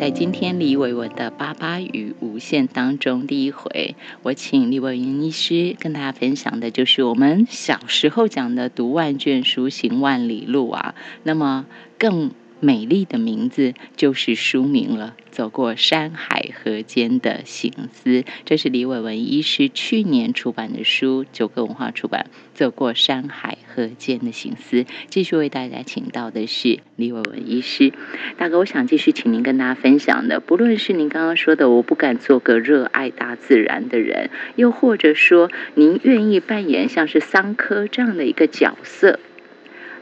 在今天李伟文的《八八与无限》当中，第一回，我请李伟文医师跟大家分享的就是我们小时候讲的“读万卷书，行万里路”啊。那么更。美丽的名字就是书名了。走过山海河间的行思，这是李伟文医师去年出版的书，九个文化出版。走过山海河间的行思，继续为大家请到的是李伟文医师。大哥，我想继续请您跟大家分享的，不论是您刚刚说的，我不敢做个热爱大自然的人，又或者说您愿意扮演像是桑科这样的一个角色，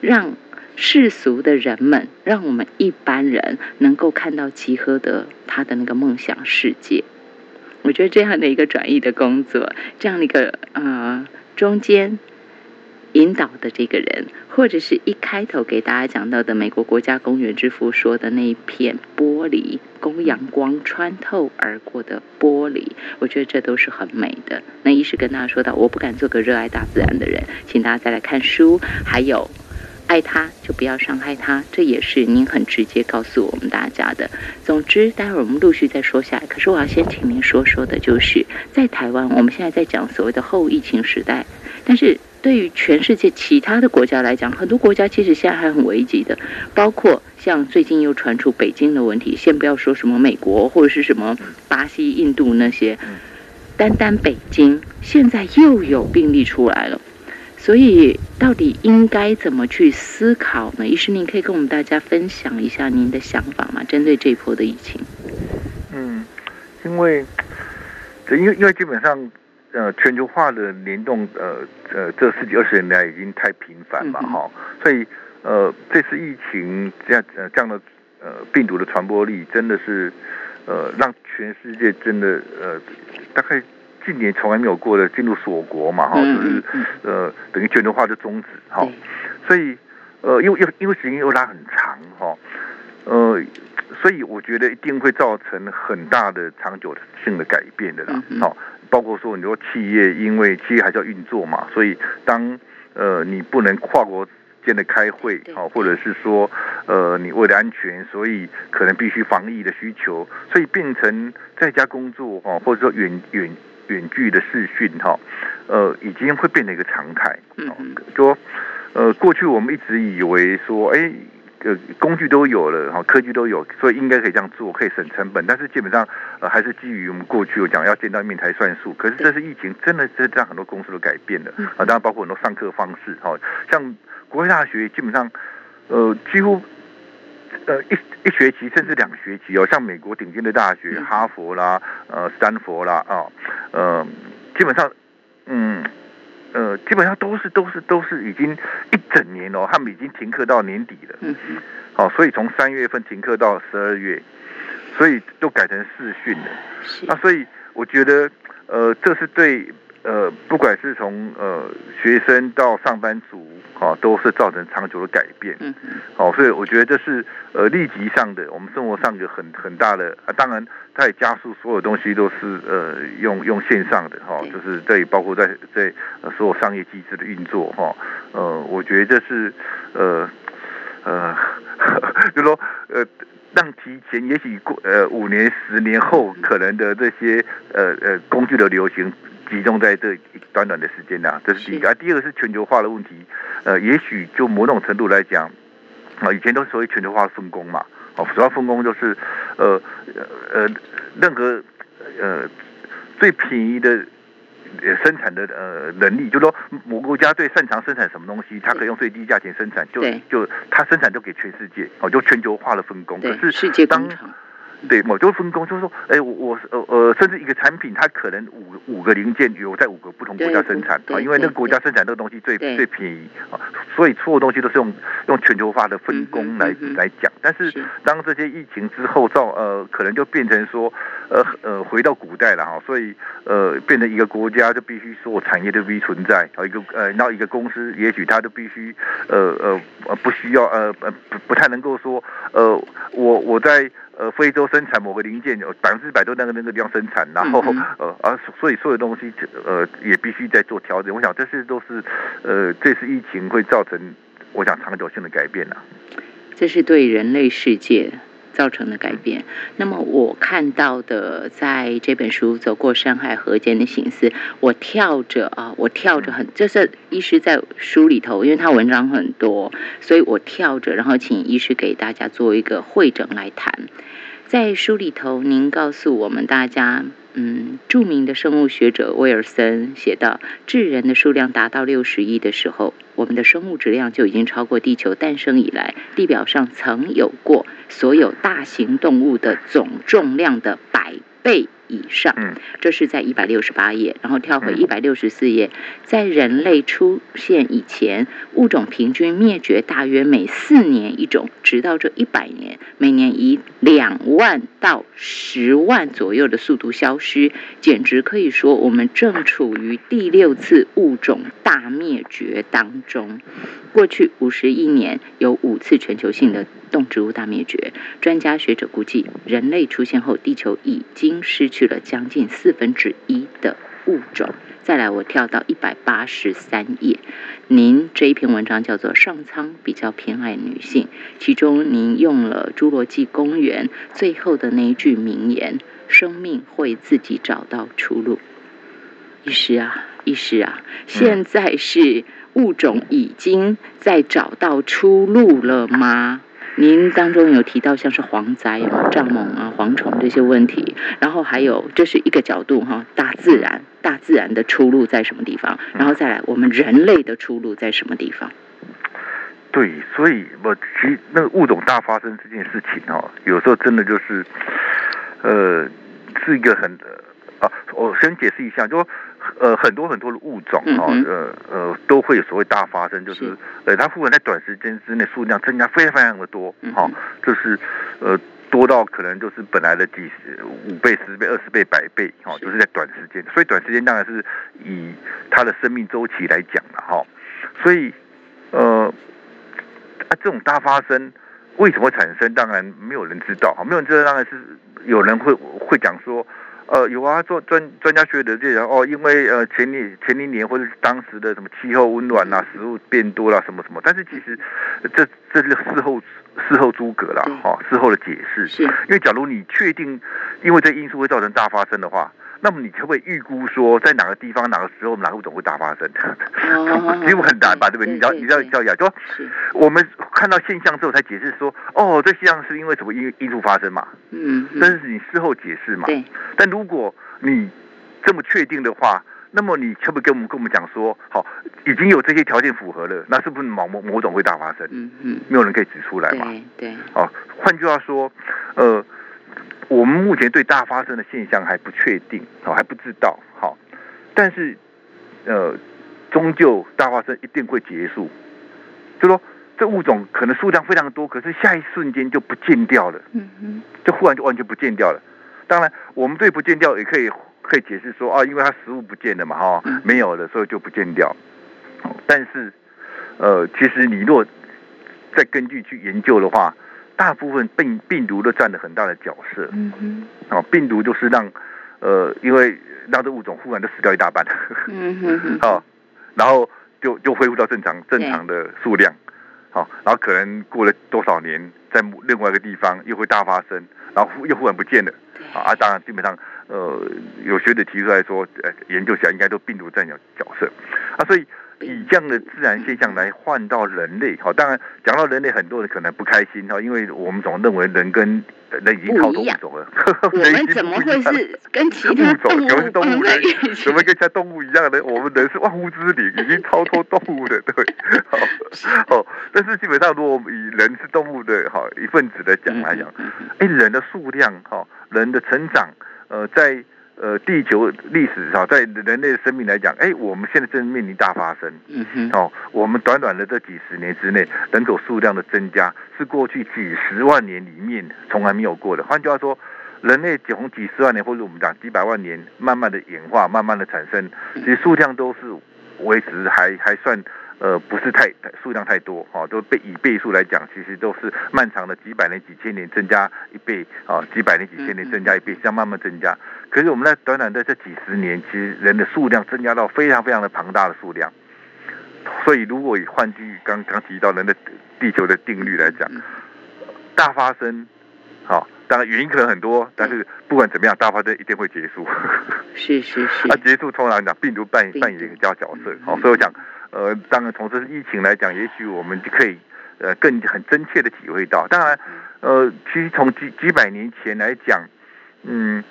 让。世俗的人们，让我们一般人能够看到吉诃德他的那个梦想世界。我觉得这样的一个转译的工作，这样的一个呃中间引导的这个人，或者是一开头给大家讲到的美国国家公园之父说的那一片玻璃，供阳光穿透而过的玻璃，我觉得这都是很美的。那一是跟大家说到，我不敢做个热爱大自然的人，请大家再来看书，还有。爱他就不要伤害他，这也是您很直接告诉我们大家的。总之，待会儿我们陆续再说下来。可是我要先请您说说的，就是在台湾，我们现在在讲所谓的后疫情时代，但是对于全世界其他的国家来讲，很多国家其实现在还很危急的，包括像最近又传出北京的问题。先不要说什么美国或者是什么巴西、印度那些，单单北京现在又有病例出来了。所以，到底应该怎么去思考呢？医师，您可以跟我们大家分享一下您的想法吗？针对这一波的疫情。嗯，因为，因为因为基本上，呃，全球化的联动，呃呃，这十几二十年来已经太频繁嘛，哈，所以，呃，这次疫情这样呃这样的呃病毒的传播力，真的是，呃，让全世界真的呃大概。近年从来没有过的进入锁国嘛，哈，就是呃，等于全球化的终止，哈，所以呃，因为因因为时间又拉很长，哈，呃，所以我觉得一定会造成很大的长久性的改变的啦，好，包括说很多企业，因为企业还是要运作嘛，所以当呃你不能跨国间的开会，好，或者是说呃你为了安全，所以可能必须防疫的需求，所以变成在家工作，哈，或者说远远。远距的视讯哈，呃，已经会变成一个常态。嗯，说，呃，过去我们一直以为说，哎，呃，工具都有了哈，科技都有，所以应该可以这样做，可以省成本。但是基本上，呃，还是基于我们过去有讲要见到面才算数。可是这是疫情，真的是让很多公司都改变了啊。当然包括很多上课方式，哈，像国立大学基本上，呃，几乎。呃，一一学期甚至两学期哦，像美国顶尖的大学，哈佛啦，呃，斯坦福啦，啊，呃，基本上，嗯，呃，基本上都是都是都是已经一整年哦，他们已经停课到年底了，嗯好，所以从三月份停课到十二月，所以都改成视讯了，那所以我觉得，呃，这是对。呃，不管是从呃学生到上班族，啊，都是造成长久的改变。嗯好，所以我觉得这是呃立即上的，我们生活上有很很大的啊，当然它也加速所有东西都是呃用用线上的哈，就是这也包括在在呃所有商业机制的运作哈。呃，我觉得这是呃呃，就说呃让提前也许过呃五年十年后可能的这些呃呃工具的流行。集中在这短短的时间呐，这是第一个啊。第二个是全球化的问题，呃，也许就某种程度来讲，啊，以前都是所谓全球化分工嘛，哦，主要分工就是，呃呃，任何呃最便宜的生产的呃能力，就是说某国家最擅长生产什么东西，它可以用最低价钱生产，就就它生产就给全世界，哦，就全球化的分工。可是世界工厂。对，某就分工，就是说，哎，我我呃呃，甚至一个产品，它可能五五个零件有在五个不同国家生产啊，因为那个国家生产那个东西最最便宜啊，所以所有东西都是用用全球化的分工来来讲。但是当这些疫情之后造呃，可能就变成说，呃呃，回到古代了哈，所以呃，变成一个国家就必须所有产业都必须存在，啊，一个呃，然后一个公司也许它都必须呃呃不需要呃呃不不太能够说呃我我在。呃，非洲生产某个零件，有百分之百都那个那个地方生产，然后呃，而所以所有东西呃也必须在做调整。我想这些都是呃，这次疫情会造成我想长久性的改变呐。这是对人类世界造成的改变。那么我看到的，在这本书《走过山海河间的形式》，我跳着啊，我跳着很，就是医师在书里头，因为他文章很多，所以我跳着，然后请医师给大家做一个会诊来谈。在书里头，您告诉我们大家。嗯，著名的生物学者威尔森写道：“智人的数量达到六十亿的时候，我们的生物质量就已经超过地球诞生以来地表上曾有过所有大型动物的总重量的百倍。”以上，这是在一百六十八页，然后跳回一百六十四页，在人类出现以前，物种平均灭绝大约每四年一种，直到这一百年，每年以两万到十万左右的速度消失，简直可以说我们正处于第六次物种大灭绝当中。过去五十亿年有五次全球性的动植物大灭绝，专家学者估计，人类出现后，地球已经失去了将近四分之一的物种。再来，我跳到一百八十三页，您这一篇文章叫做《上苍比较偏爱女性》，其中您用了《侏罗纪公园》最后的那一句名言：“生命会自己找到出路。”医师啊，医师啊，现在是。物种已经在找到出路了吗？您当中有提到像是蝗灾、蚱蜢啊、蝗虫这些问题，然后还有这是一个角度哈，大自然、大自然的出路在什么地方？然后再来，我们人类的出路在什么地方？对，所以我其实那个物种大发生这件事情哦，有时候真的就是，呃，是一个很啊，我先解释一下，就说。呃，很多很多的物种啊，呃呃，都会有所谓大发生，就是呃，它忽然在短时间之内数量增加非常非常的多，哈，就是呃多到可能就是本来的几十五倍、十倍、二十倍、百倍，哈，就是在短时间，所以短时间当然是以它的生命周期来讲了，哈，所以呃啊这种大发生为什么产生，当然没有人知道，哈，没有人知道，当然是有人会会讲说。呃，有啊，做专专家学者这样哦，因为呃前年前一年或者是当时的什么气候温暖啊，食物变多了什么什么，但是其实这这是事后事后诸葛了哈，事后的解释。是，因为假如你确定因为这因素会造成大发生的话。那么你可不可以预估说，在哪个地方、哪个时候、哪个物种会大发生？几乎很难吧，对不对？你要你要教一下，就我们看到现象之后才解释说，哦，这现象是因为什么因因素发生嘛？嗯，但是你事后解释嘛？对。但如果你这么确定的话，那么你可不可以跟我们跟我们讲说，好，已经有这些条件符合了，那是不是某某某种会大发生？嗯嗯，没有人可以指出来嘛？对。哦，换句话说，呃。我们目前对大发生的现象还不确定，好还不知道，好，但是，呃，终究大发生一定会结束，就说这物种可能数量非常多，可是下一瞬间就不见掉了，嗯嗯，就忽然就完全不见掉了。当然，我们对不见掉也可以可以解释说啊，因为它食物不见了嘛，哈，没有了，所以就不见掉。但是，呃，其实你若再根据去研究的话。大部分病病毒都占了很大的角色，嗯哼，哦，病毒就是让，呃，因为让这物种忽然就死掉一大半，嗯哼，好，然后就就恢复到正常正常的数量，好，然后可能过了多少年，在另外一个地方又会大发生，然后又忽然不见了，啊，当然基本上，呃，有学者提出来说，呃，研究起来应该都病毒占有角色，啊，所以。以这样的自然现象来换到人类，好，当然讲到人类，很多人可能不开心哈，因为我们总认为人跟人已经超脱物种了，我们怎么会是跟其他动物？是动物人，怎么跟其他动物一样的？我们人是万物之灵，已经超脱动物的，对，好，好，但是基本上，如果我们以人是动物的好一份子的讲来讲，哎，人的数量哈，人的成长，呃，在。呃，地球历史上，在人类的生命来讲，哎，我们现在正面临大发生。嗯哼。哦，我们短短的这几十年之内，人口数量的增加是过去几十万年里面从来没有过的。换句话说，人类从几十万年，或者我们讲几百万年，慢慢的演化，慢慢的产生，其实数量都是维持还还算。呃，不是太数量太多，哈，都倍以倍数来讲，其实都是漫长的几百年、几千年增加一倍，啊，几百年、几千年增加一倍，这样慢慢增加。可是我们在短短的这几十年，其实人的数量增加到非常非常的庞大的数量。所以，如果以换句刚刚提到人的地球的定律来讲，大发生好，当然原因可能很多，但是不管怎么样，大发生一定会结束。是是是。啊，结束通常讲病毒扮扮演一个叫角色。好，所以我讲，呃，当然从这疫情来讲，也许我们就可以呃更很真切的体会到。当然，呃，其实从几几百年前来讲，嗯，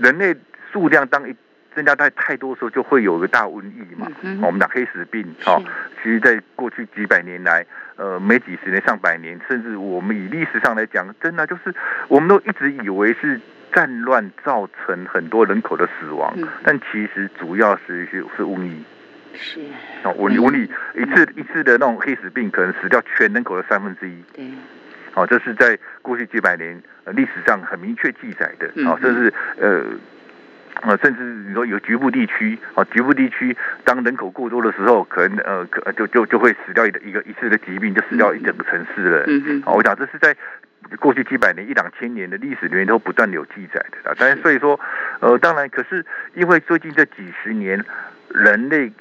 人类数量当一。增加太太多时候，就会有个大瘟疫嘛。我们讲黑死病，哈，其实在过去几百年来，呃，没几十年、上百年，甚至我们以历史上来讲，真的就是我们都一直以为是战乱造成很多人口的死亡，但其实主要是是是瘟疫。是哦，我我你一次一次的那种黑死病，可能死掉全人口的三分之一。对，好，这是在过去几百年历史上很明确记载的。哦，这是呃。呃，甚至你说有局部地区啊，局部地区当人口过多的时候，可能呃，可就就就会死掉一个一个一次的疾病，就死掉一整个城市了。嗯嗯。我想这是在过去几百年、一两千年的历史里面都不断有记载的。但是所以说，呃，当然，可是因为最近这几十年，人类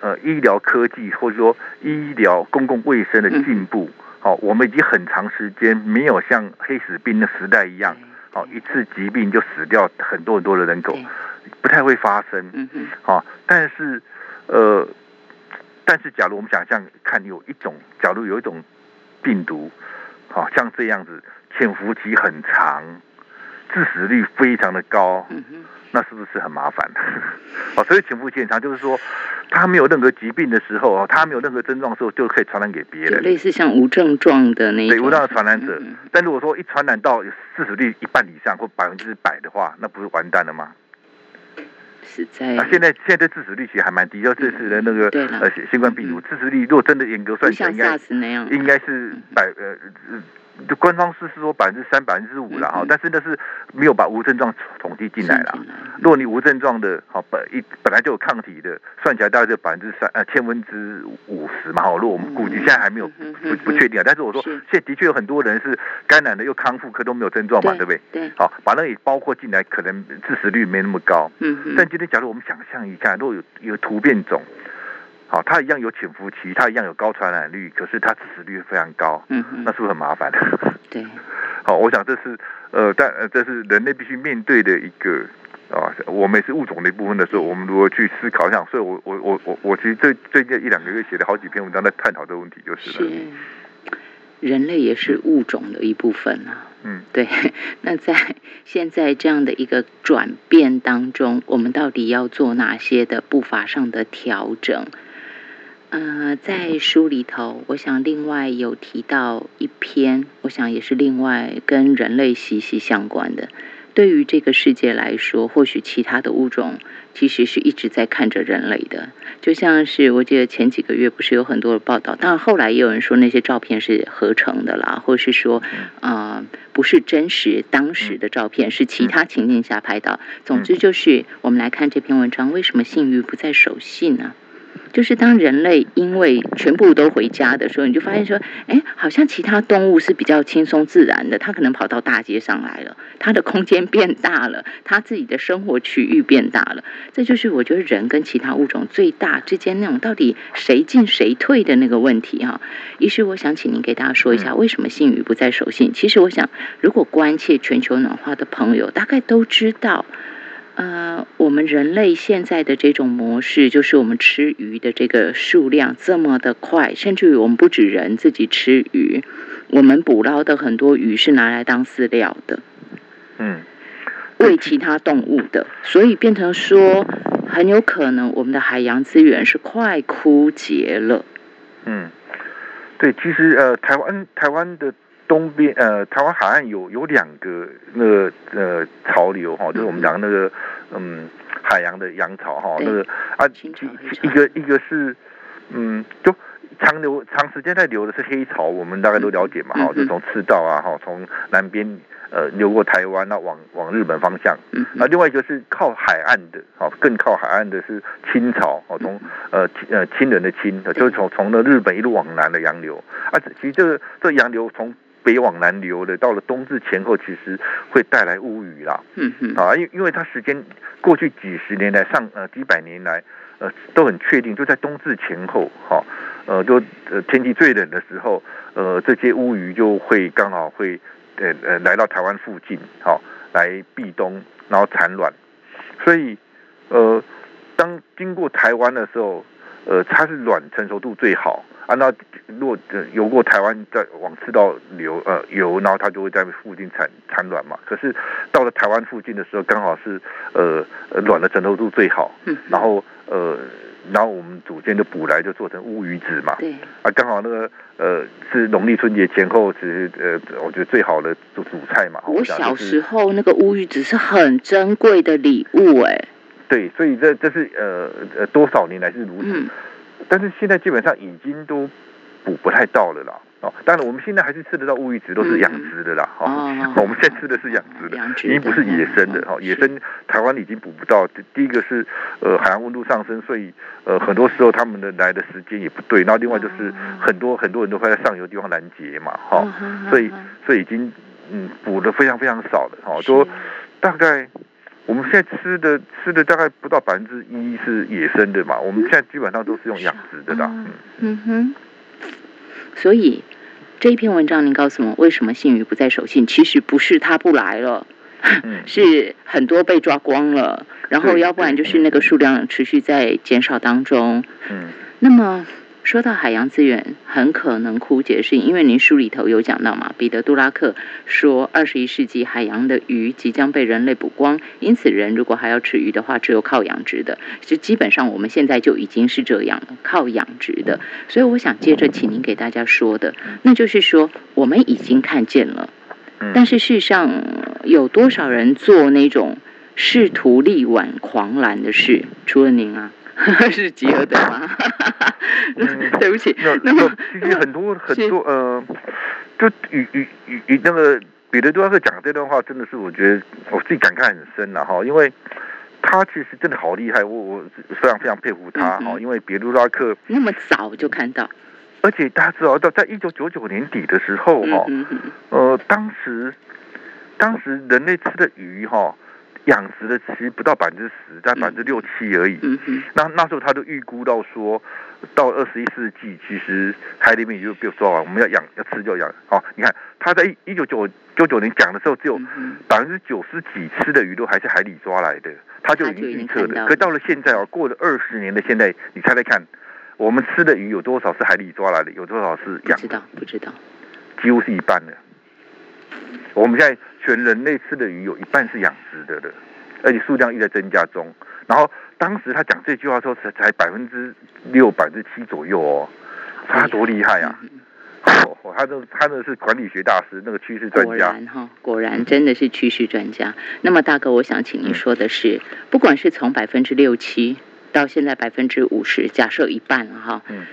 呃医疗科技或者说医疗公共卫生的进步，好，我们已经很长时间没有像黑死病的时代一样。哦，一次疾病就死掉很多很多的人口，不太会发生。嗯嗯。好，但是，呃，但是，假如我们想象看有一种，假如有一种病毒，好像这样子，潜伏期很长，致死率非常的高。那是不是很麻烦？哦，所以潜伏期很长，就是说，他没有任何疾病的时候啊，他没有任何症状的时候，就可以传染给别人，类似像无症状的那对无症状的传染者。但如果说一传染到致死率一半以上或百分之百的话，那不是完蛋了吗？是在啊，现在现在致死率其实还蛮低，就这次的那个呃新冠病毒致死率，如果真的严格算起来，应该应该是百呃。就官方是是说百分之三百分之五了哈，但是那是没有把无症状统计进来了。如果你无症状的，好本一本来就有抗体的，算起来大概就百分之三呃千分之五十嘛。好，如果我们估计现在还没有不不确定啊，但是我说现在的确有很多人是感染的又康复，可都没有症状嘛，对不对？对。好，把那也包括进来，可能致死率没那么高。嗯嗯。但今天假如我们想象一下，如果有有突变种。好，它一样有潜伏期，它一样有高传染率，可是它致死率非常高，嗯，那是不是很麻烦？对，好，我想这是呃，但呃这是人类必须面对的一个啊，我们也是物种的一部分的时候，我们如何去思考？想，所以我我我我我其实最最近一两个月写了好几篇文章在探讨这个问题，就是了。是，人类也是物种的一部分啊。嗯，对。那在现在这样的一个转变当中，我们到底要做哪些的步伐上的调整？呃，在书里头，我想另外有提到一篇，我想也是另外跟人类息息相关的。对于这个世界来说，或许其他的物种其实是一直在看着人类的。就像是我记得前几个月不是有很多的报道，当然后来也有人说那些照片是合成的啦，或是说啊不是真实当时的照片，是其他情境下拍到。总之就是我们来看这篇文章，为什么性欲不再守信呢？就是当人类因为全部都回家的时候，你就发现说，哎，好像其他动物是比较轻松自然的，它可能跑到大街上来了，它的空间变大了，它自己的生活区域变大了。这就是我觉得人跟其他物种最大之间那种到底谁进谁退的那个问题哈。于是我想请您给大家说一下，为什么信与不再守信？其实我想，如果关切全球暖化的朋友，大概都知道。呃，我们人类现在的这种模式，就是我们吃鱼的这个数量这么的快，甚至于我们不止人自己吃鱼，我们捕捞的很多鱼是拿来当饲料的，嗯，喂其他动物的，所以变成说很有可能我们的海洋资源是快枯竭了。嗯，对，其实呃，台湾台湾的。东边呃，台湾海岸有有两个那个呃潮流哈，就是我们讲那个嗯海洋的洋潮哈，那个啊一个一个是嗯就长流长时间在流的是黑潮，我们大概都了解嘛哈，就从赤道啊哈，从南边呃流过台湾那往往日本方向，啊另外一个是靠海岸的，好更靠海岸的是清潮哦，从呃呃亲人的亲，就是从从那日本一路往南的洋流。啊，其实这个这洋流从北往南流的，到了冬至前后，其实会带来乌雨啦。嗯嗯。啊，因因为它时间过去几十年来，上呃几百年来，呃都很确定，就在冬至前后，哈，呃，就呃天气最冷的时候，呃这些乌鱼就会刚好会呃呃来到台湾附近，好来避冬，然后产卵，所以呃当经过台湾的时候，呃它是卵成熟度最好。按照如果游过台湾再往赤道流呃游，然后它就会在附近产产卵嘛。可是到了台湾附近的时候，刚好是呃卵的成熟度最好，然后呃然后我们祖先就捕来就做成乌鱼子嘛。对啊，刚好那个呃是农历春节前后是呃我觉得最好的主主菜嘛。我小时候那个乌鱼子是很珍贵的礼物哎。对，所以这这是呃呃多少年来是如此。但是现在基本上已经都补不太到了啦，哦，当然我们现在还是吃得到乌鱼子，都是养殖的啦，哦，我们现在吃的是养殖的，已经不是野生的，哈，野生台湾已经补不到。第一个是呃海洋温度上升，所以呃很多时候他们的来的时间也不对，然后另外就是很多很多人都会在上游地方拦截嘛，哈，所以所以已经嗯补的非常非常少了，哈，说大概。我们现在吃的吃的大概不到百分之一是野生的嘛，我们现在基本上都是用养殖的啦。嗯哼，所以这一篇文章，您告诉我为什么信鱼不在守信？其实不是它不来了，是很多被抓光了，然后要不然就是那个数量持续在减少当中。嗯，那么。说到海洋资源很可能枯竭，是因为您书里头有讲到嘛？彼得·杜拉克说，二十一世纪海洋的鱼即将被人类捕光，因此人如果还要吃鱼的话，只有靠养殖的。就基本上我们现在就已经是这样了，靠养殖的。所以我想接着请您给大家说的，那就是说我们已经看见了，但是事实上有多少人做那种试图力挽狂澜的事？除了您啊？是集合的吗？对不起，那么其实很多 很多呃，就与与与与那个彼得杜拉克讲这段话，真的是我觉得我自己感慨很深了哈，因为他其实真的好厉害，我我非常非常佩服他哈，因为彼得杜拉克那么早就看到，而且大家知道到在一九九九年底的时候哈，呃，当时当时人类吃的鱼哈。养殖的其实不到百分之十，在百分之六七而已。那那时候他就预估到说，到二十一世纪，其实海里面就比如说啊，我们要养要吃就养。哦，你看他在一九九九九年讲的时候，只有百分之九十几吃的鱼都还是海里抓来的，他就已经预测的。可到了现在啊，过了二十年的现在，你猜猜看，我们吃的鱼有多少是海里抓来的，有多少是养？不知道，不知道，几乎是一半的。我们现在全人类吃的鱼有一半是养殖的的，而且数量一直在增加中。然后当时他讲这句话时候才才百分之六、百分之七左右哦，他多厉害啊！哦，他这他那是管理学大师，那个趋势专家。果然哈，果然真的是趋势专家。那么大哥，我想请您说的是，不管是从百分之六七到现在百分之五十，假设一半了哈，嗯，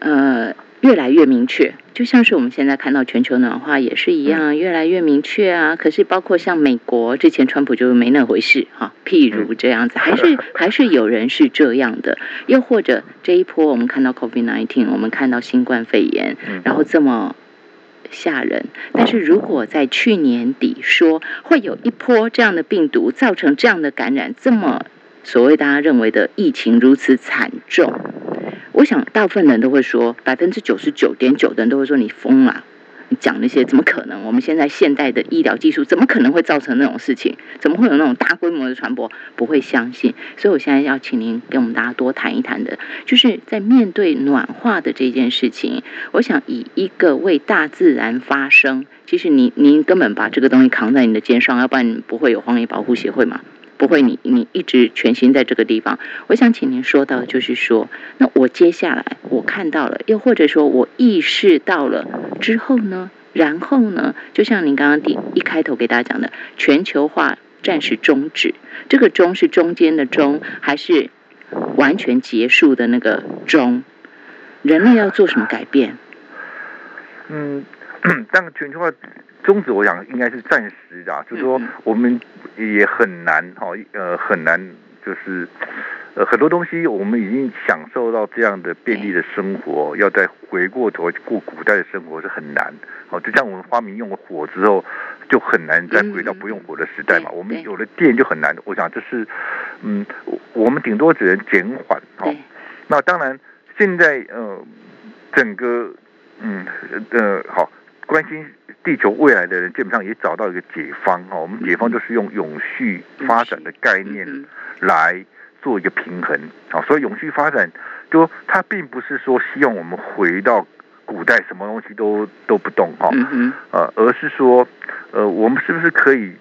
呃。越来越明确，就像是我们现在看到全球暖化也是一样，越来越明确啊。可是包括像美国之前川普就没那回事哈，譬如这样子，还是 还是有人是这样的。又或者这一波我们看到 COVID-19，我们看到新冠肺炎，然后这么吓人。但是如果在去年底说会有一波这样的病毒造成这样的感染，这么所谓大家认为的疫情如此惨重。我想，大部分人都会说，百分之九十九点九的人都会说你疯了，你讲那些怎么可能？我们现在现代的医疗技术怎么可能会造成那种事情？怎么会有那种大规模的传播？不会相信。所以我现在要请您跟我们大家多谈一谈的，就是在面对暖化的这件事情，我想以一个为大自然发声，其实您您根本把这个东西扛在你的肩上，要不然不会有荒野保护协会嘛。不会，你你一直全心在这个地方。我想请您说到，就是说，那我接下来我看到了，又或者说我意识到了之后呢？然后呢？就像您刚刚第一开头给大家讲的，全球化暂时终止。这个“终”是中间的“终”，还是完全结束的那个“终”？人类要做什么改变？嗯，当全球化。终止，我想应该是暂时的，就是说我们也很难哈，呃，很难，就是呃，很多东西我们已经享受到这样的便利的生活，要再回过头过古代的生活是很难。好，就像我们发明用了火之后，就很难再回到不用火的时代嘛。我们有了电就很难。我想这是，嗯，我们顶多只能减缓。哈，那当然现在呃，整个嗯呃好。关心地球未来的人，基本上也找到一个解方哈。我们解方就是用永续发展的概念来做一个平衡啊，所以永续发展就它并不是说希望我们回到古代什么东西都都不动哈，呃，而是说呃，我们是不是可以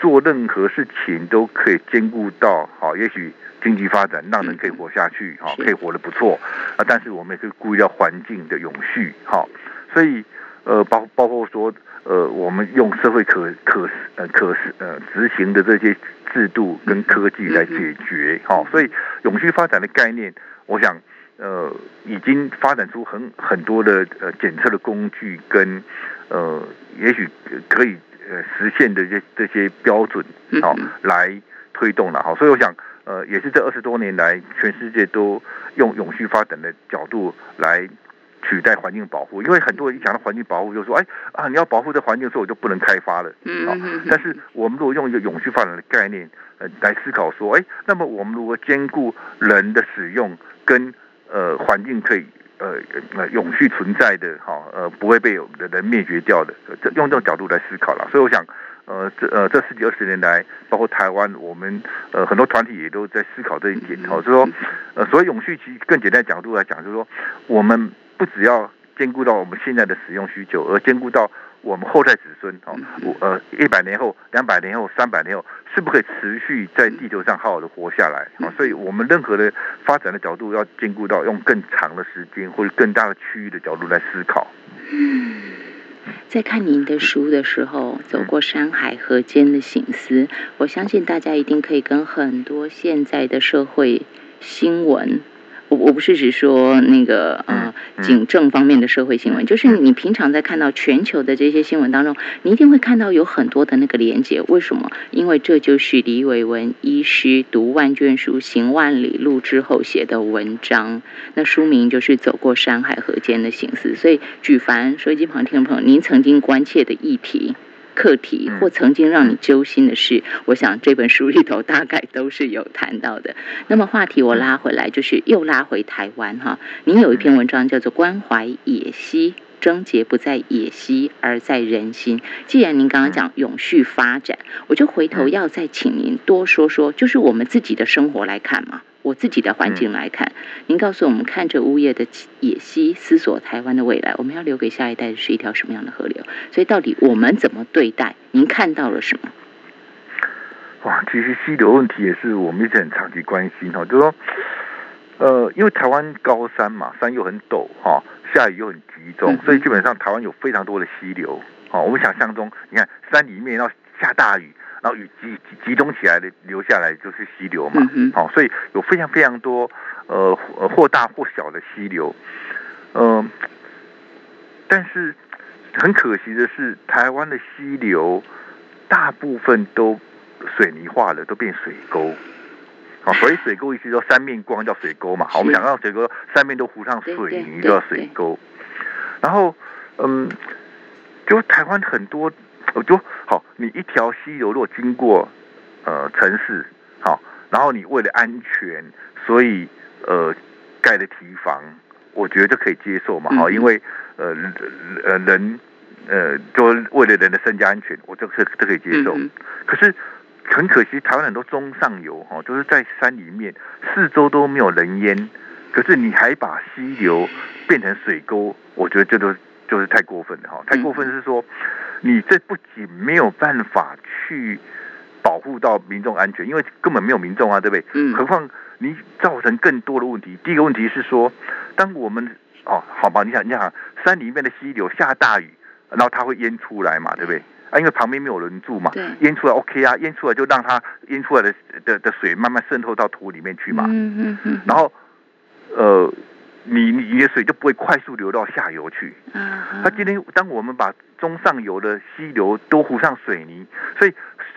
做任何事情都可以兼顾到好，也许。经济发展让人可以活下去，哈，可以活得不错啊。但是我们也是顾虑到环境的永续，哈。所以，呃，包包括说，呃，我们用社会可可呃可呃执行的这些制度跟科技来解决，哈。所以，永续发展的概念，我想，呃，已经发展出很很多的呃检测的工具跟呃，也许可以呃实现的这这些标准，好来推动了，哈。所以，我想。呃，也是这二十多年来，全世界都用永续发展的角度来取代环境保护，因为很多人一讲到环境保护，就说，哎啊，你要保护这环境，所以我就不能开发了。嗯嗯。但是我们如果用一个永续发展的概念，呃，来思考说，哎，那么我们如何兼顾人的使用跟呃环境可以呃呃永续存在的，哈，呃，不会被人灭绝掉的，这用这种角度来思考了。所以我想。呃，这呃这十几二十年来，包括台湾，我们呃很多团体也都在思考这一点。哦，就是说，呃，所谓永续，其实更简单角度来讲，就是说，我们不只要兼顾到我们现在的使用需求，而兼顾到我们后代子孙，哦，我呃一百年后、两百年后、三百年后，是不是可以持续在地球上好好的活下来？啊，所以我们任何的发展的角度，要兼顾到用更长的时间或者更大的区域的角度来思考。在看您的书的时候，走过山海河间的醒思，我相信大家一定可以跟很多现在的社会新闻。我我不是只说那个呃警政方面的社会新闻，就是你平常在看到全球的这些新闻当中，你一定会看到有很多的那个连接。为什么？因为这就是李伟文医师读万卷书行万里路之后写的文章。那书名就是《走过山海河间的形式》。所以，举凡收音机旁听的朋友，您曾经关切的议题。课题或曾经让你揪心的事，我想这本书里头大概都是有谈到的。那么话题我拉回来，就是又拉回台湾哈。您有一篇文章叫做《关怀野溪》，症结不在野溪，而在人心。既然您刚刚讲永续发展，我就回头要再请您多说说，就是我们自己的生活来看嘛。我自己的环境来看，您告诉我们，看着物业的野溪，思索台湾的未来，我们要留给下一代的是一条什么样的河流？所以，到底我们怎么对待？您看到了什么？哇，其实溪流问题也是我们一直很长期关心哈，就说，呃，因为台湾高山嘛，山又很陡哈，下雨又很集中，所以基本上台湾有非常多的溪流。哦，我们想象中，你看山里面要下大雨。然后雨集集中起来的流下来就是溪流嘛，好，所以有非常非常多呃或大或小的溪流，嗯，但是很可惜的是，台湾的溪流大部分都水泥化了，都变水沟。啊，所以水沟意思说三面光叫水沟嘛。好，我们想到水沟三面都糊上水泥叫水沟。然后嗯，就台湾很多。我就好，你一条溪流如果经过呃城市，好，然后你为了安全，所以呃盖的堤防，我觉得可以接受嘛，好，因为呃呃人呃就为了人的身家安全，我这个这可以接受。可是很可惜，台湾很多中上游哈，就是在山里面，四周都没有人烟，可是你还把溪流变成水沟，我觉得这都就是太过分了哈，太过分是说。你这不仅没有办法去保护到民众安全，因为根本没有民众啊，对不对？嗯。何况你造成更多的问题。第一个问题是说，当我们哦，好吧，你想，你想，山里面的溪流下大雨，然后它会淹出来嘛，对不对？啊，因为旁边没有人住嘛，淹出来 OK 啊，淹出来就让它淹出来的的的水慢慢渗透到土里面去嘛。嗯嗯嗯。然后，呃。你你的水就不会快速流到下游去。嗯。那今天当我们把中上游的溪流都糊上水泥，所以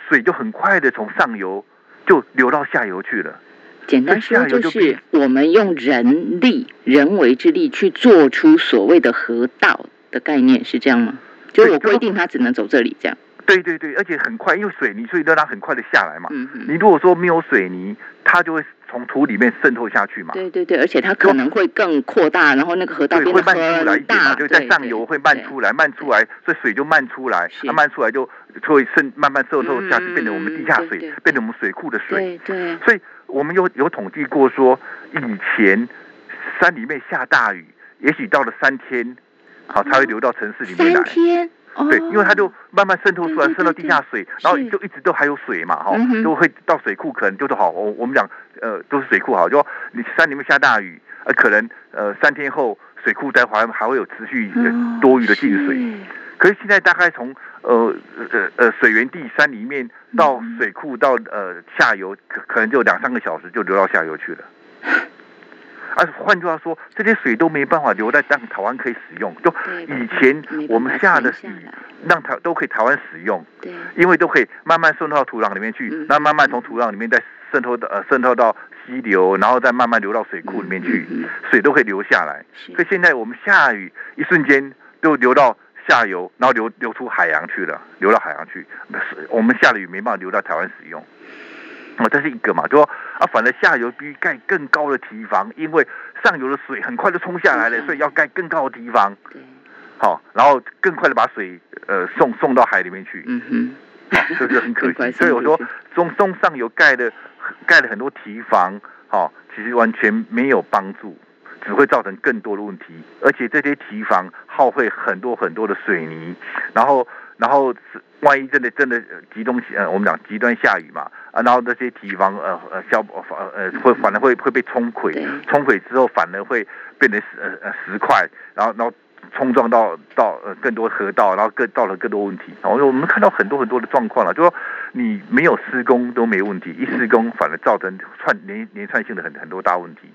水就很快的从上游就流到下游去了。简单说就是我们用人力、人为之力去做出所谓的河道的概念，是这样吗？就我规定它只能走这里这样。对对对，而且很快，因为水泥，所以让它很快的下来嘛。嗯嗯。你如果说没有水泥，它就会从土里面渗透下去嘛。对对对，而且它可能会更扩大，然后那个河道对会漫出来一点嘛，就在上游会漫出来，漫出来，所以水就漫出来，它漫出来就会渗，慢慢渗透下去，变成我们地下水，变成我们水库的水。对对。所以我们有有统计过说，以前山里面下大雨，也许到了三天，好才会流到城市里面来。三天。对，因为它就慢慢渗透出来，渗到地下水，然后就一直都还有水嘛，哈，都会到水库，可能就是好，我我们讲，呃，都是水库好，就你山里面下大雨，呃，可能呃三天后水库待会还会有持续多余的进水，可是现在大概从呃呃呃水源地山里面到水库到呃下游，可可能就两三个小时就流到下游去了。啊，换句话说，这些水都没办法留在让台湾可以使用。就以前我们下的雨，让台都可以台湾使用。对，因为都可以慢慢渗透到土壤里面去，那慢慢从土壤里面再渗透到呃渗透到溪流，然后再慢慢流到水库里面去，水都可以流下来。所以现在我们下雨一瞬间都流到下游，然后流流出海洋去了，流到海洋去。我们下的雨没办法流到台湾使用。哦，这是一个嘛，就说啊，反正下游必须盖更高的堤防，因为上游的水很快就冲下来了，所以要盖更高的堤防。对，好，然后更快的把水呃送送到海里面去。嗯哼，好，这就很可 惜。所以我说，中中上游盖的盖了很多堤防，好，其实完全没有帮助，只会造成更多的问题，而且这些堤防耗费很多很多的水泥，然后。然后是万一真的真的极端呃，我们讲极端下雨嘛啊，然后那些堤防呃呃消呃呃会反而会会被冲毁，冲毁之后反而会变成石呃呃石块，然后然后冲撞到到呃更多河道，然后更到了更多问题。然后我们看到很多很多的状况了，就说你没有施工都没问题，一施工反而造成串连连串性的很很多大问题。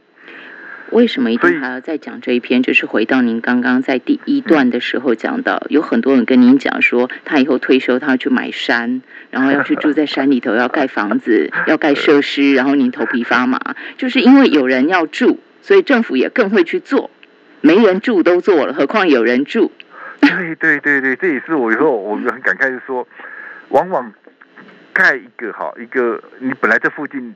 为什么一定还要再讲这一篇？就是回到您刚刚在第一段的时候讲到，有很多人跟您讲说，他以后退休，他要去买山，然后要去住在山里头，要盖房子，要盖设施，然后您头皮发麻，就是因为有人要住，所以政府也更会去做。没人住都做了，何况有人住？对对对对，这也是我以后我很感慨，是说，往往。盖一个哈一个，你本来这附近，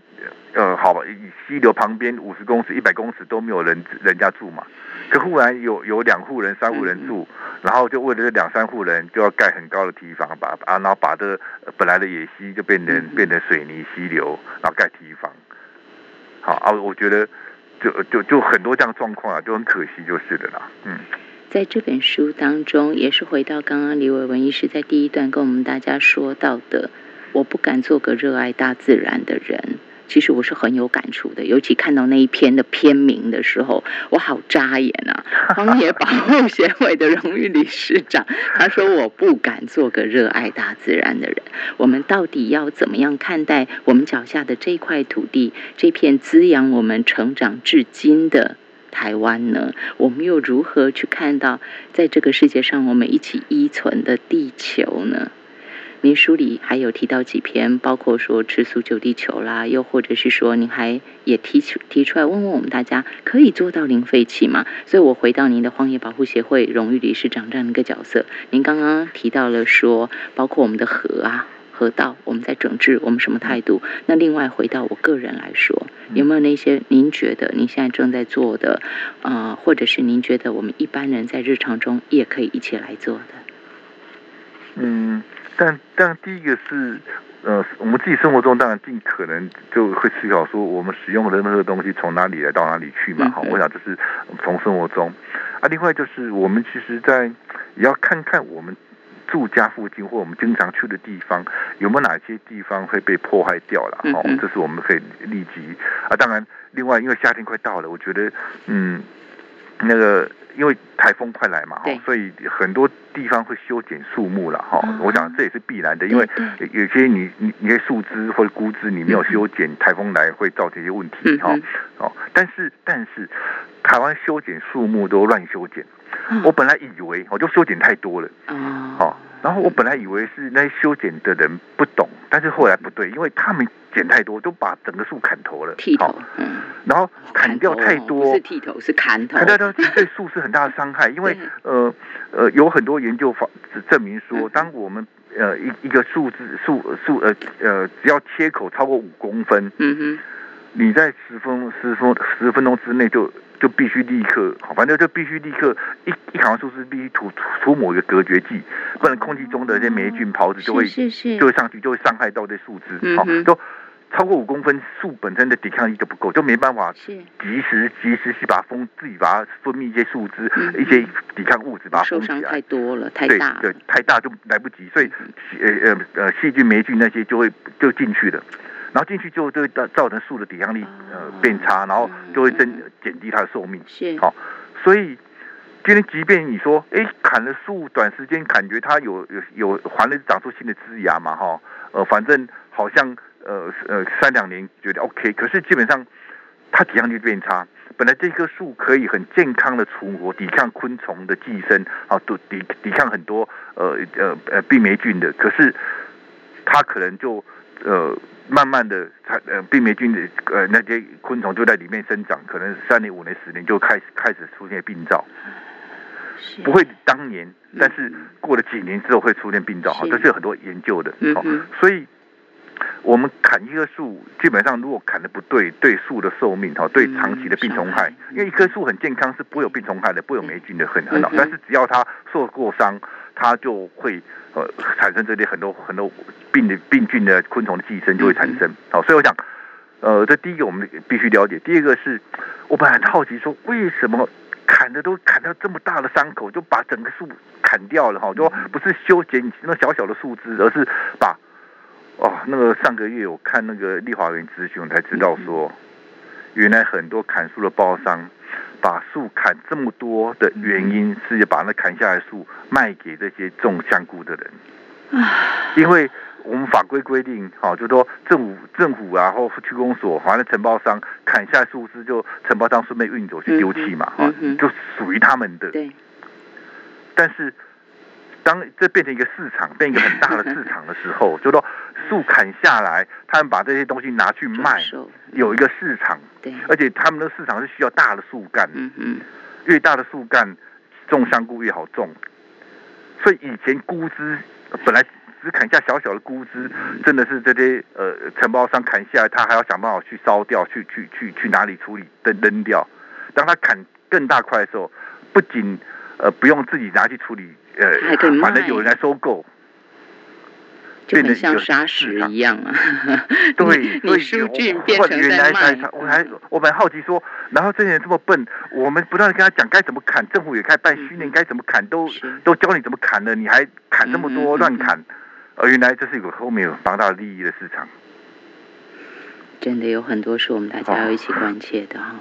呃，好吧，溪流旁边五十公尺、一百公尺都没有人人家住嘛，可忽然有有两户人、三户人住，然后就为了这两三户人就要盖很高的堤防，把啊，然后把这本来的野溪就变成变成水泥溪流，然后盖堤防，好啊，我觉得就就就很多这样状况啊，就很可惜就是的啦，嗯。在这本书当中，也是回到刚刚李伟文医师在第一段跟我们大家说到的。我不敢做个热爱大自然的人，其实我是很有感触的。尤其看到那一篇的篇名的时候，我好扎眼啊！荒野保护协会的荣誉理事长他说：“我不敢做个热爱大自然的人。”我们到底要怎么样看待我们脚下的这块土地，这片滋养我们成长至今的台湾呢？我们又如何去看到在这个世界上我们一起依存的地球呢？您书里还有提到几篇，包括说吃素救地球啦，又或者是说您还也提出提出来问问我们大家，可以做到零废弃吗？所以我回到您的荒野保护协会荣誉理事长这样的一个角色，您刚刚提到了说，包括我们的河啊、河道，我们在整治，我们什么态度？那另外回到我个人来说，有没有那些您觉得您现在正在做的啊，或者是您觉得我们一般人在日常中也可以一起来做的？嗯。但但第一个是，呃，我们自己生活中当然尽可能就会思考说，我们使用的任何东西从哪里来到哪里去嘛，哈，我想这是从生活中，啊，另外就是我们其实，在也要看看我们住家附近或我们经常去的地方，有没有哪些地方会被破坏掉了，哦，这是我们可以立即，啊，当然，另外因为夏天快到了，我觉得，嗯，那个。因为台风快来嘛，哈，所以很多地方会修剪树木了，哈。我想这也是必然的，因为有些你你你些树枝或者枯枝你没有修剪，台风来会造成一些问题，哈。哦，但是但是台湾修剪树木都乱修剪，我本来以为我就修剪太多了，哦。然后我本来以为是那些修剪的人不懂，但是后来不对，因为他们剪太多，都把整个树砍头了。剃头，嗯，然后砍掉太多，是剃头，是砍头。砍掉对树是很大的伤害，因为呃呃，有很多研究法证明说，当我们呃一一个数字数数呃呃，只要切口超过五公分，嗯哼，你在十分十分十分钟之内就就必须立刻，好，反正就必须立刻一一砍完树枝必须涂涂抹一个隔绝剂，不然空气中的这些霉菌孢子就会是是就会上去，就会伤害到这树枝，好，嗯都超过五公分，树本身的抵抗力就不够，就没办法及时及时去把它封自己把它分泌一些树枝、嗯一些抵抗物质把它封起来。太。多了，太对大了，，对太大就来不及，所以呃呃呃细菌、霉菌那些就会就进去了，然后进去就就会造造成树的抵抗力呃哦变差，然后就会增嗯减低它的寿命。是好所以今天即便你说，哎，砍了树，短时间感觉它有有有还能长出新的枝芽嘛，哈，呃，反正好像呃呃三两年觉得 OK，可是基本上它抵抗力变差。本来这棵树可以很健康的存活，抵抗昆虫的寄生，啊，抵抵抵抗很多呃呃呃病霉菌的，可是它可能就呃慢慢的，它呃病霉菌的呃那些昆虫就在里面生长，可能三年、五年、十年就开始开始出现病灶，不会当年，但是过了几年之后会出现病灶，哈，是这是有很多研究的，哦嗯所以。我们砍一棵树，基本上如果砍的不对，对树的寿命哈，对长期的病虫害嗯，因为一棵树很健康是不会有病虫害的，不会有霉菌的，很很好。但是只要它受过伤，它就会呃产生这里很多很多病的病菌的昆虫的寄生就会产生。好，所以我想，呃，这第一个我们必须了解，第二个是我本来很好奇说为什么。砍的都砍到这么大的伤口，就把整个树砍掉了哈，就不是修剪那小小的树枝，而是把哦，那个上个月我看那个立华园咨询，我才知道说，原来很多砍树的包商把树砍这么多的原因是把那砍下来的树卖给这些种香菇的人，啊，因为我们法规规定，好、就说政府政府啊或区公所，反正承包商砍下树枝就承包商顺便运走去丢弃嘛，哈、就属于他们的。对，但是当这变成一个市场，变一个很大的市场的时候，就说树砍下来，他们把这些东西拿去卖，有一个市场，对，而且他们的市场是需要大的树干，嗯嗯，越大的树干种香菇越好种。所以以前菇枝呃本来只砍下小小的菇枝，真的是这些呃承包商砍下来，他还要想办法去烧掉，去去去去哪里处理扔扔掉。当他砍更大块的时候，不仅呃不用自己拿去处理，呃反正有人来收购。就很变得像沙石一样啊。对，你所以你疏菌变成原来在我还我蛮好奇说，然后这些人这么笨，我们不断的跟他讲该怎么砍，政府也开办训练该怎么砍，都都教你怎么砍了，你还砍这么嗯多乱砍，而原来这是有后面有庞大的利益的市场。真的有很多是我们大家要一起关切的哈。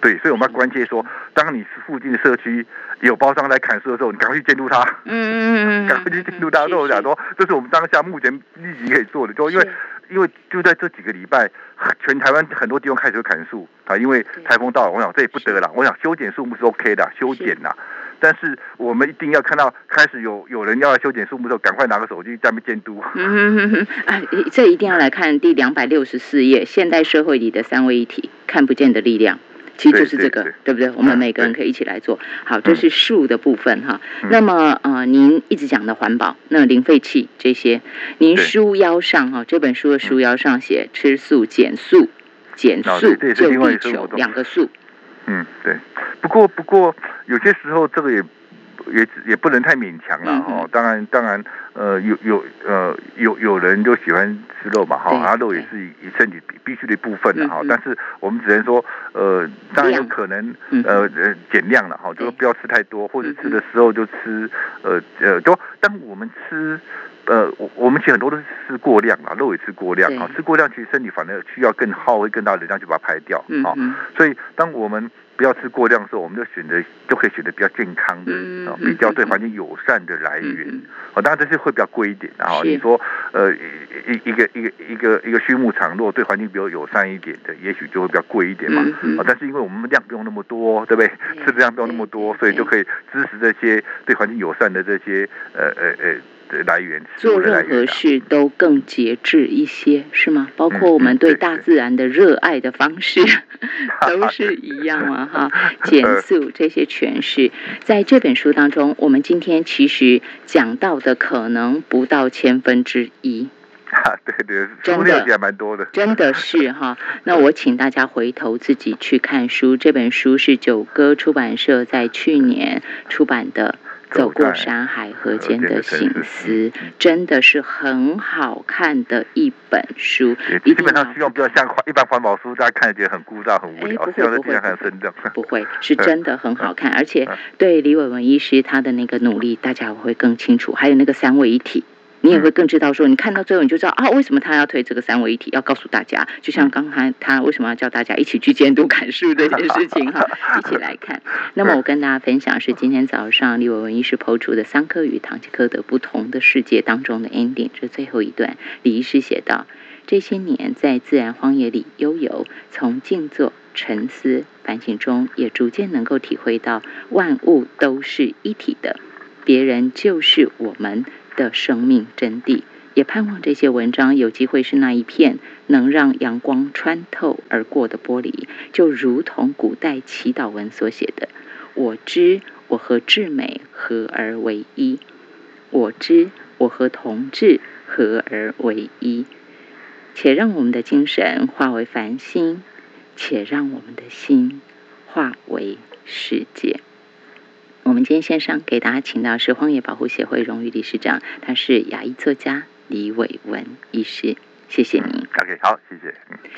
对，所以我们要关切说，当你附近的社区有包商来砍树的时候，你赶快去监督他，嗯嗯嗯 赶快去监督他。是所以我想说，这是我们当下目前立即可以做的，就因为因为就在这几个礼拜，全台湾很多地方开始会砍树啊，因为对台风到了，我想这也不得了，我想修剪树木是 OK 的，修剪呐。但是我们一定要看到开始有有人要来修剪树木的时候，赶快拿个手机在那边监督。嗯哼哼哼，啊，这一定要来看第两百六十四页，现代社会里的三位一体，看不见的力量。其实就是这个，对不对？我们嗯每个人可以一起来做。好，这是树的部分哈。嗯那么呃，您一直讲的环保，那零废弃这些，您书腰上哈，这本书的书腰上写吃素、减素、减哦速救地球，两个素。嗯，对。不过不过有些时候这个也也也不能太勉强了嗯哼哦。当然当然，呃，有有呃有有人就喜欢吃肉嘛哈，啊肉也是以身体必必须的一部分的哈嗯。但是我们只能说，呃，当然有可能嗯呃呃减量了哈，就是不要吃太多，或者吃的时候就吃呃呃，就当我们吃。呃，我我们其实很多都是吃过量啊，肉也吃过量啊，吃过量其实身体反而需要更耗费更大的能量去把它排掉啊。所以，当我们不要吃过量的时候，我们就选择就可以选择比较健康的、嗯啊，比较对环境友善的来源。嗯哦，当然这些会比较贵一点。啊你说，呃，一一一个一个一个一个畜牧场，如果对环境比较友善一点的，也许就会比较贵一点嘛。嗯哼哦，但是因为我们量不用那么多，对不对？吃的量不用那么多，所以就可以支持这些对环境友善的这些呃呃呃的来源，做任何事都更节制一些，是吗？包括我们对大自然的热爱的方式，都是一样啊！哈，减速这些诠释，在这本书当中，我们今天其实讲到的可能不到千分之一。对 对，真的也蛮多的，真的是哈。那我请大家回头自己去看书，这本书是九歌出版社在去年出版的。走过山海河间的醒思，真的是很好看的一本书。基本上希望不要像一般环保书，大家看觉得很枯燥、很无聊。希望是很生动。不会，是 真的很好看，而且对李伟文医师他的那个努力，大家会更清楚。还有那个三位一体。你也会更知道说，你看到最后你就知道啊，为什么他要推这个三位一体？要告诉大家，就像刚才他为什么要叫大家一起去监督砍树这件事情哈，一起来看。那么我跟大家分享是今天早上李伟文医师抛出的《三科与唐吉诃德不同的世界》当中的 ending，这最后一段，李医师写道：这些年在自然荒野里悠游，从静坐、沉思、反省中，也逐渐能够体会到万物都是一体的，别人就是我们。的生命真谛，也盼望这些文章有机会是那一片能让阳光穿透而过的玻璃，就如同古代祈祷文所写的：“我知我和至美合而为一，我知我和同志合而为一。”且让我们的精神化为繁星，且让我们的心化为世界。我们今天线上给大家请到是荒野保护协会荣誉理事长，他是牙医作家李伟文医师，谢谢您。OK，好，谢谢。